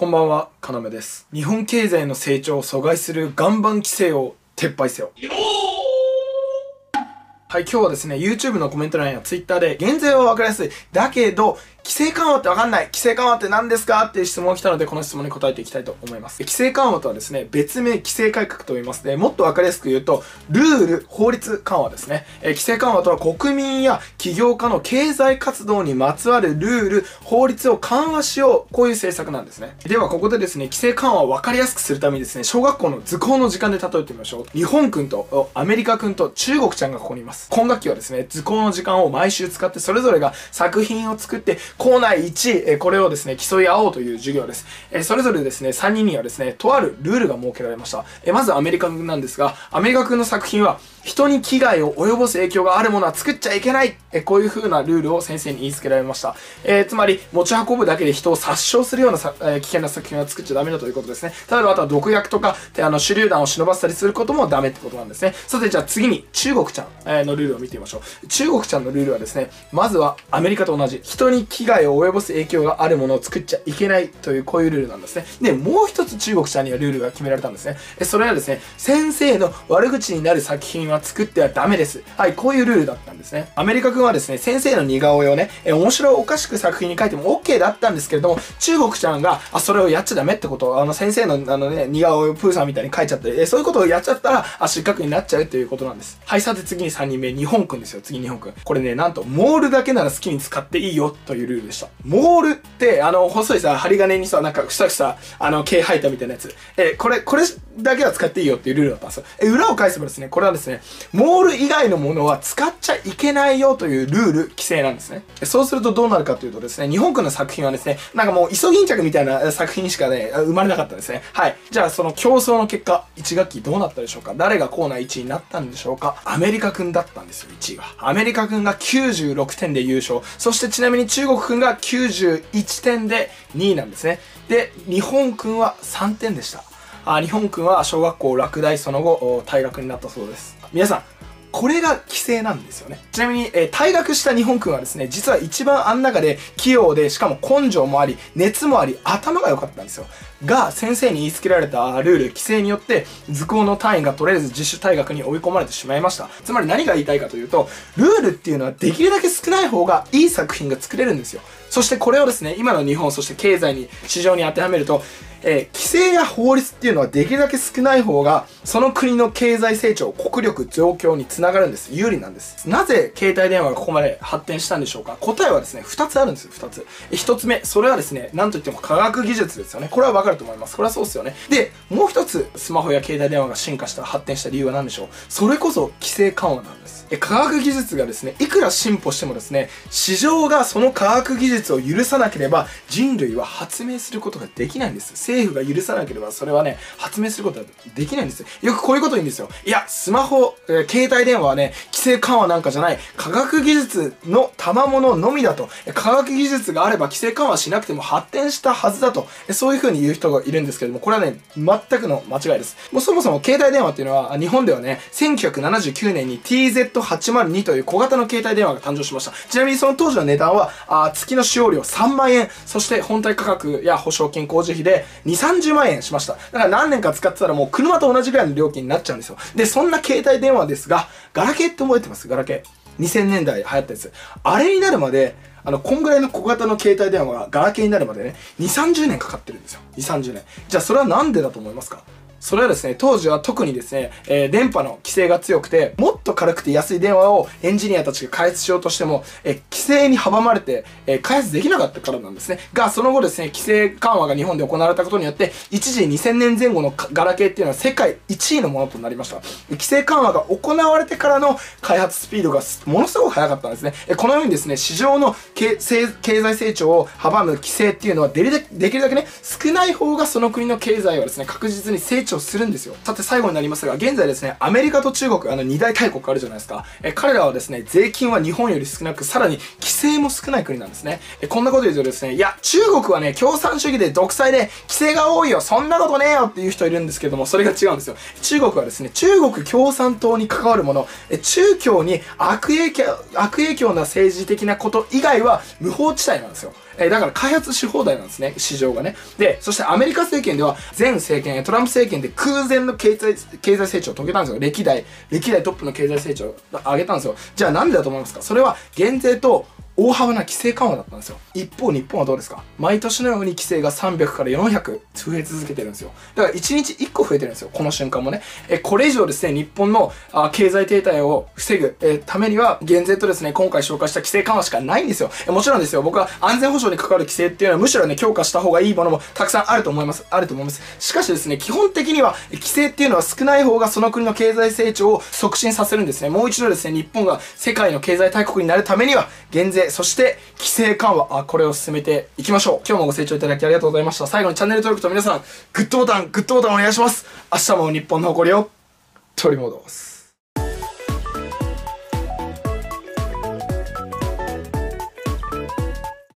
こんばんは、かなめです。日本経済の成長を阻害する岩盤規制を撤廃せよ。はい、今日はですね、YouTube のコメント欄や Twitter で、減税は分かりやすい。だけど、規制緩和って分かんない。規制緩和って何ですかっていう質問が来たので、この質問に答えていきたいと思います。規制緩和とはですね、別名規制改革と言いますね。もっと分かりやすく言うと、ルール、法律緩和ですね。え規制緩和とは国民や企業家の経済活動にまつわるルール、法律を緩和しよう。こういう政策なんですね。では、ここでですね、規制緩和を分かりやすくするためにですね、小学校の図工の時間で例えてみましょう。日本君とアメリカ君と中国ちゃんがここにいます。今学期はですね、図工の時間を毎週使って、それぞれが作品を作って、校内1位、これをですね、競い合おうという授業です。えそれぞれですね、3人にはですね、とあるルールが設けられました。えまずアメリカ君なんですが、アメリカ君の作品は、人に危害を及ぼす影響があるものは作っちゃいけない。えこういう風なルールを先生に言いつけられました。えーつまり、持ち運ぶだけで人を殺傷するようなさ、えー危険な作品は作っちゃダメだということですね。例えば、あとは毒薬とか、あの、手榴弾を忍ばせたりすることもダメってことなんですね。さて、じゃあ次に、中国ちゃんえーのルールを見てみましょう。中国ちゃんのルールはですね、まずはアメリカと同じ、人に危害を及ぼす影響があるものを作っちゃいけないという、こういうルールなんですね。で、もう一つ中国ちゃんにはルールが決められたんですね。えそれはですね、先生の悪口になる作品は作ってはダメです。はい、こういうルールだったんですね。アメリカ君はですね、先生の似顔絵をね、え面白おかしく作品に書いても OK だったんですけれども、中国ちゃんが、あ、それをやっちゃダメってこと、あの先生のあのね、似顔絵をプーさんみたいに書いちゃって、えそういうことをやっちゃったら、あ、失格になっちゃうっていうことなんです。はい、さて次に3人目、日本君ですよ。次日本君。これね、なんと、モールだけなら好きに使っていいよというルールでした。モールって、あの、細いさ、針金にさ、なんか、ふさふさ、あの、毛生えたみたいなやつ。え、これ、これだけは使っていいよっていうルールだったんですよ。え、裏を返せばですね、これはですね、モール以外のものは使っちゃいけないよというルール、規制なんですね。そうするとどうなるかというとですね、日本君の作品はですね、なんかもう、イソギンチャクみたいな作品しかね、生まれなかったんですね。はい。じゃあ、その競争の結果、1学期どうなったでしょうか？誰がコーナー1位になったんでしょうか？アメリカ君だったんですよ、1位は。アメリカ君が96点で優勝。そしてちなみに中国君が91点で2位なんですね。で、日本君は3点でした。あ日本君は小学校落第その後退学になったそうです皆さんこれが規制なんですよね。ちなみに、えー退学した日本君はですね、実は一番あん中で器用で、しかも根性もあり、熱もあり、頭が良かったんですよ。が、先生に言いつけられたルール、規制によって、図工の単位が取れず自主退学に追い込まれてしまいました。つまり何が言いたいかというと、ルールっていうのはできるだけ少ない方がいい作品が作れるんですよ。そしてこれをですね、今の日本、そして経済に、市場に当てはめると、えー規制や法律っていうのはできるだけ少ない方が、その国の経済成長、国力増強につながるんです。有利なんです。なぜ携帯電話がここまで発展したんでしょうか？答えはですね、二つあるんですよ、二つ。一つ目、それはですね、なんといっても科学技術ですよね。これはわかると思います。これはそうですよね。で、もう一つ、スマホや携帯電話が進化した、発展した理由は何でしょう？それこそ規制緩和なんです。え科学技術がですね、いくら進歩してもですね、市場がその科学技術を許さなければ、人類は発明することができないんです。政府が許さなければ、それはね、発明することはできないんです。よくこういうこと言うんですよ。いや、スマホ、え携帯電話はね、制緩和なんかじゃない、科学技術の賜物のみだと。科学技術があれば規制緩和しなくても発展したはずだと。そういう風に言う人がいるんですけども、これはね、全くの間違いです。もうそもそも携帯電話っていうのは、日本ではね、1979年に TZ802 という小型の携帯電話が誕生しました。ちなみにその当時の値段は、あ月の使用料3万円、そして本体価格や保証金工事費で2、30万円しました。だから何年か使ってたらもう車と同じぐらいの料金になっちゃうんですよ。で、そんな携帯電話ですが、ガラケーって覚えてます？ガラケー。2000年代流行ったやつ。あれになるまで、あの、こんぐらいの小型の携帯電話がガラケーになるまでね、2、30年かかってるんですよ。2、30年。じゃあそれはなんでだと思いますか？それはですね、当時は特にですね、えー電波の規制が強くて、もっと軽くて安い電話をエンジニアたちが開発しようとしても、えー規制に阻まれて、えー開発できなかったからなんですね。が、その後ですね、規制緩和が日本で行われたことによって、一時2000年前後のガラケーっていうのは世界1位のものとなりました。規制緩和が行われてからの開発スピードがものすごく速かったんですね。えーこのようにですね、市場の経済成長を阻む規制っていうのはでりでできるだけね、少ない方がその国の経済はですね、確実に成長するんですよ。さて最後になりますが、現在ですね、アメリカと中国、あの二大大国あるじゃないですか。え彼らはですね、税金は日本より少なく、さらに規制も少ない国なんですね。えこんなこと言うとですね、いや、中国はね、共産主義で独裁で規制が多いよ、そんなことねえよっていう人いるんですけども、それが違うんですよ。中国はですね、中国共産党に関わるもの、え中共に悪影響、悪影響な政治的なこと以外は無法地帯なんですよ。え、だから開発し放題なんですね、市場がね。で、そしてアメリカ政権では、前政権、トランプ政権で空前の経済、経済成長を遂げたんですよ。歴代、歴代トップの経済成長を上げたんですよ。じゃあなんでだと思いますか？それは減税と大幅な規制緩和だったんですよ。一方、日本はどうですか？毎年のように規制が300から400増え続けてるんですよ。だから1日1個増えてるんですよ。この瞬間もね。え、これ以上ですね、日本のあ経済停滞を防ぐ、えためには、減税とですね、今回紹介した規制緩和しかないんですよ。えもちろんですよ、僕は安全保障に関わる規制っていうのはむしろね、強化した方がいいものもたくさんあると思います。あると思います。しかしですね、基本的には、規制っていうのは少ない方がその国の経済成長を促進させるんですね。もう一度ですね、日本が世界の経済大国になるためには、減税、そして規規制緩和、あ、これを進めていきましょう。今日もご清聴いただきありがとうございました。最後にチャンネル登録と皆さん、グッドボタン、グッドボタンお願いします。明日も日本の誇りを取り戻す。